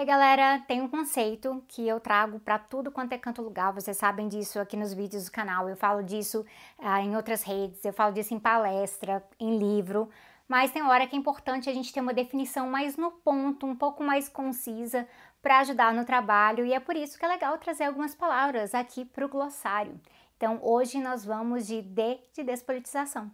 Aí, galera, tem um conceito que eu trago para tudo quanto é canto lugar. Vocês sabem disso aqui nos vídeos do canal. Eu falo disso ah, em outras redes, eu falo disso em palestra, em livro. Mas tem hora que é importante a gente ter uma definição mais no ponto, um pouco mais concisa, para ajudar no trabalho. E é por isso que é legal trazer algumas palavras aqui para o glossário. Então, hoje nós vamos de D de despolitização.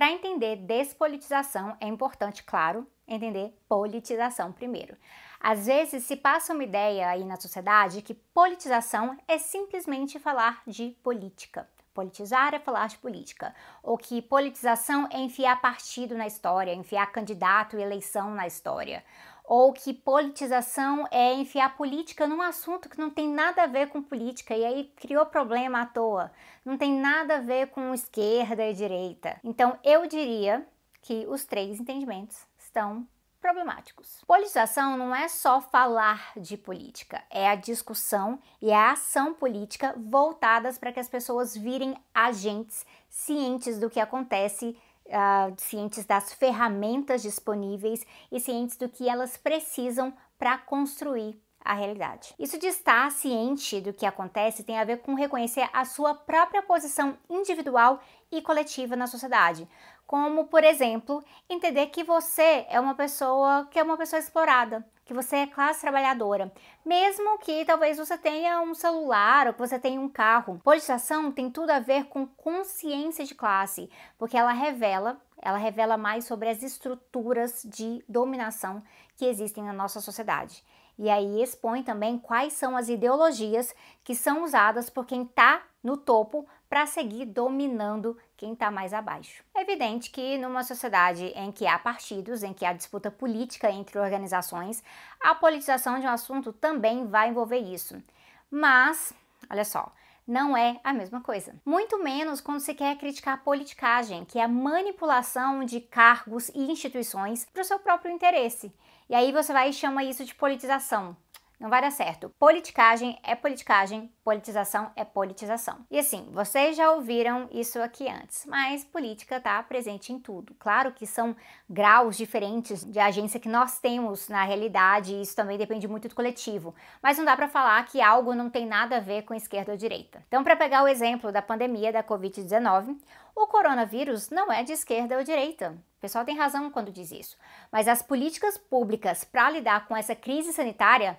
Para entender despolitização, é importante, claro, entender politização primeiro. Às vezes se passa uma ideia aí na sociedade que politização é simplesmente falar de política. Politizar é falar de política. Ou que politização é enfiar partido na história, enfiar candidato e eleição na história ou que politização é enfiar política num assunto que não tem nada a ver com política e aí criou problema à toa. Não tem nada a ver com esquerda e direita. Então eu diria que os três entendimentos estão problemáticos. Politização não é só falar de política, é a discussão e a ação política voltadas para que as pessoas virem agentes cientes do que acontece uh, cientes das ferramentas disponíveis e cientes do que elas precisam para construir a realidade. Isso de estar ciente do que acontece tem a ver com reconhecer a sua própria posição individual e coletiva na sociedade. Como, por exemplo, entender que você é uma pessoa que é uma pessoa explorada, que você é classe trabalhadora, mesmo que talvez você tenha um celular ou que você tenha um carro. Politização tem tudo a ver com consciência de classe, porque ela revela, ela revela mais sobre as estruturas de dominação que existem na nossa sociedade. E aí expõe também quais são as ideologias que são usadas por quem está no topo para seguir dominando quem está mais abaixo. É evidente que numa sociedade em que há partidos, em que há disputa política entre organizações, a politização de um assunto também vai envolver isso. Mas, olha só, não é a mesma coisa. Muito menos quando se quer criticar a politicagem, que é a manipulação de cargos e instituições para o seu próprio interesse. E aí você vai e chama isso de politização. Não vai dar certo. Politicagem é politicagem, politização é politização. E assim, vocês já ouviram isso aqui antes, mas política está presente em tudo. Claro que são graus diferentes de agência que nós temos na realidade, e isso também depende muito do coletivo. Mas não dá para falar que algo não tem nada a ver com esquerda ou direita. Então, para pegar o exemplo da pandemia da Covid-19, o coronavírus não é de esquerda ou direita. O pessoal tem razão quando diz isso. Mas as políticas públicas para lidar com essa crise sanitária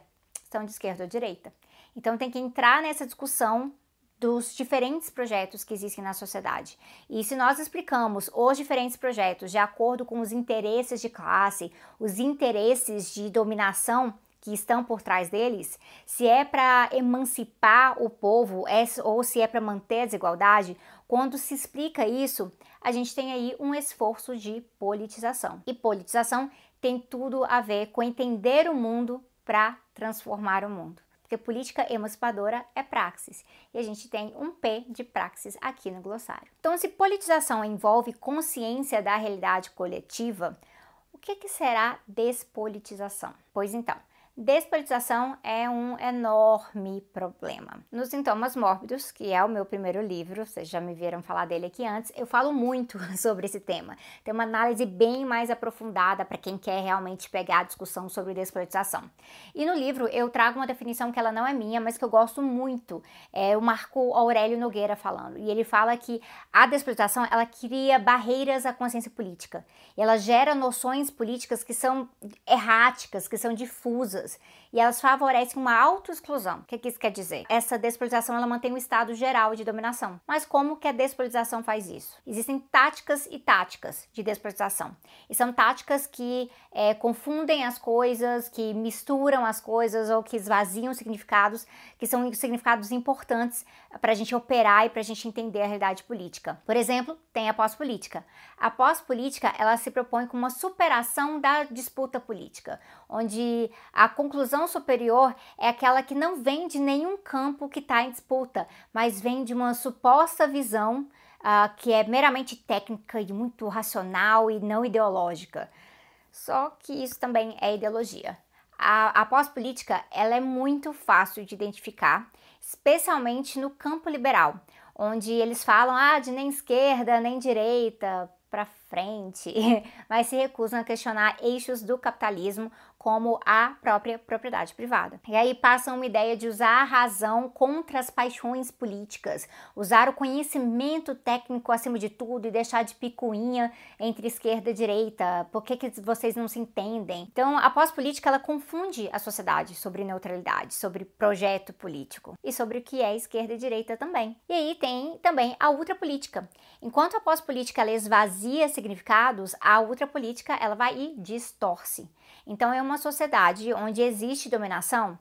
são de esquerda ou direita. Então tem que entrar nessa discussão dos diferentes projetos que existem na sociedade. E se nós explicamos os diferentes projetos de acordo com os interesses de classe, os interesses de dominação que estão por trás deles, se é para emancipar o povo é, ou se é para manter a desigualdade, quando se explica isso, a gente tem aí um esforço de politização. E politização tem tudo a ver com entender o mundo para transformar o mundo. Porque política emancipadora é praxis. E a gente tem um P de praxis aqui no glossário. Então, se politização envolve consciência da realidade coletiva, o que, que será despolitização? Pois então, Despolitização é um enorme problema. Nos Sintomas Mórbidos, que é o meu primeiro livro, vocês já me viram falar dele aqui antes, eu falo muito sobre esse tema. Tem uma análise bem mais aprofundada para quem quer realmente pegar a discussão sobre despolitização. E no livro eu trago uma definição que ela não é minha, mas que eu gosto muito. É o Marco Aurélio Nogueira falando. E ele fala que a despolitização ela cria barreiras à consciência política. Ela gera noções políticas que são erráticas, que são difusas e elas favorecem uma autoexclusão. O que, que isso quer dizer? Essa despolitização ela mantém um estado geral de dominação. Mas como que a despolitização faz isso? Existem táticas e táticas de despolitização. E são táticas que é, confundem as coisas, que misturam as coisas ou que esvaziam significados, que são significados importantes para a gente operar e para a gente entender a realidade política. Por exemplo, tem a pós-política. A pós-política ela se propõe com uma superação da disputa política, onde a conclusão superior é aquela que não vem de nenhum campo que está em disputa, mas vem de uma suposta visão uh, que é meramente técnica e muito racional e não ideológica. Só que isso também é ideologia. A, a pós-política ela é muito fácil de identificar, especialmente no campo liberal, onde eles falam ah, de nem esquerda nem direita, para frente, mas se recusam a questionar eixos do capitalismo como a própria propriedade privada. E aí passam uma ideia de usar a razão contra as paixões políticas, usar o conhecimento técnico acima de tudo e deixar de picuinha entre esquerda e direita. Por que, que vocês não se entendem? Então, a pós-política ela confunde a sociedade sobre neutralidade, sobre projeto político e sobre o que é esquerda e direita também. E aí tem também a ultrapolítica. Enquanto a pós-política esvazia significados, a ultrapolítica ela vai e distorce. Então, é uma sociedade onde existe dominação,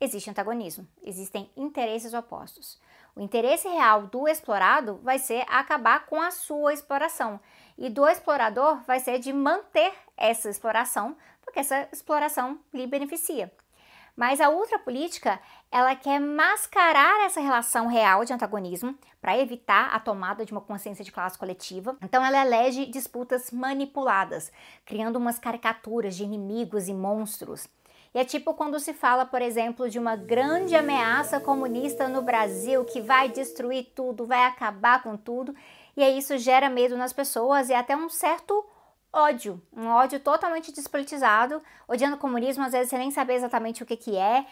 existe antagonismo, existem interesses opostos. O interesse real do explorado vai ser acabar com a sua exploração, e do explorador vai ser de manter essa exploração, porque essa exploração lhe beneficia. Mas a ultrapolítica, ela quer mascarar essa relação real de antagonismo para evitar a tomada de uma consciência de classe coletiva. Então ela elege disputas manipuladas, criando umas caricaturas de inimigos e monstros. E é tipo quando se fala, por exemplo, de uma grande ameaça comunista no Brasil que vai destruir tudo, vai acabar com tudo, e aí isso gera medo nas pessoas e até um certo ódio, um ódio totalmente despolitizado, odiando o comunismo, às vezes sem nem saber exatamente o que, que é,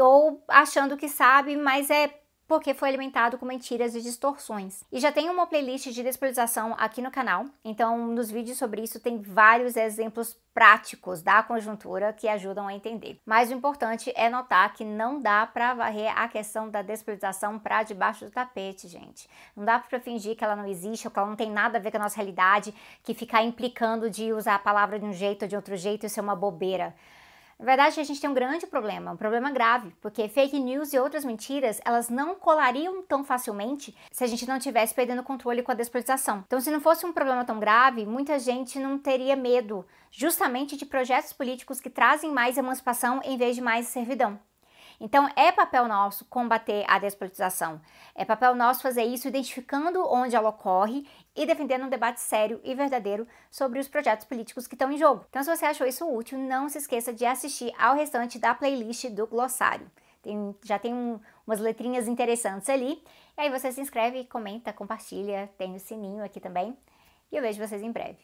ou achando que sabe, mas é porque foi alimentado com mentiras e distorções. E já tem uma playlist de despolitização aqui no canal, então nos vídeos sobre isso tem vários exemplos práticos da conjuntura que ajudam a entender. Mas o importante é notar que não dá para varrer a questão da despolitização para debaixo do tapete, gente. Não dá para fingir que ela não existe ou que ela não tem nada a ver com a nossa realidade, que ficar implicando de usar a palavra de um jeito ou de outro jeito isso é uma bobeira. Na verdade, a gente tem um grande problema, um problema grave, porque fake news e outras mentiras, elas não colariam tão facilmente se a gente não tivesse perdendo controle com a despolitização. Então, se não fosse um problema tão grave, muita gente não teria medo justamente de projetos políticos que trazem mais emancipação em vez de mais servidão. Então, é papel nosso combater a despolitização. É papel nosso fazer isso identificando onde ela ocorre e defendendo um debate sério e verdadeiro sobre os projetos políticos que estão em jogo. Então, se você achou isso útil, não se esqueça de assistir ao restante da playlist do glossário. Tem, já tem um, umas letrinhas interessantes ali. E aí você se inscreve, comenta, compartilha, tem o sininho aqui também. E eu vejo vocês em breve.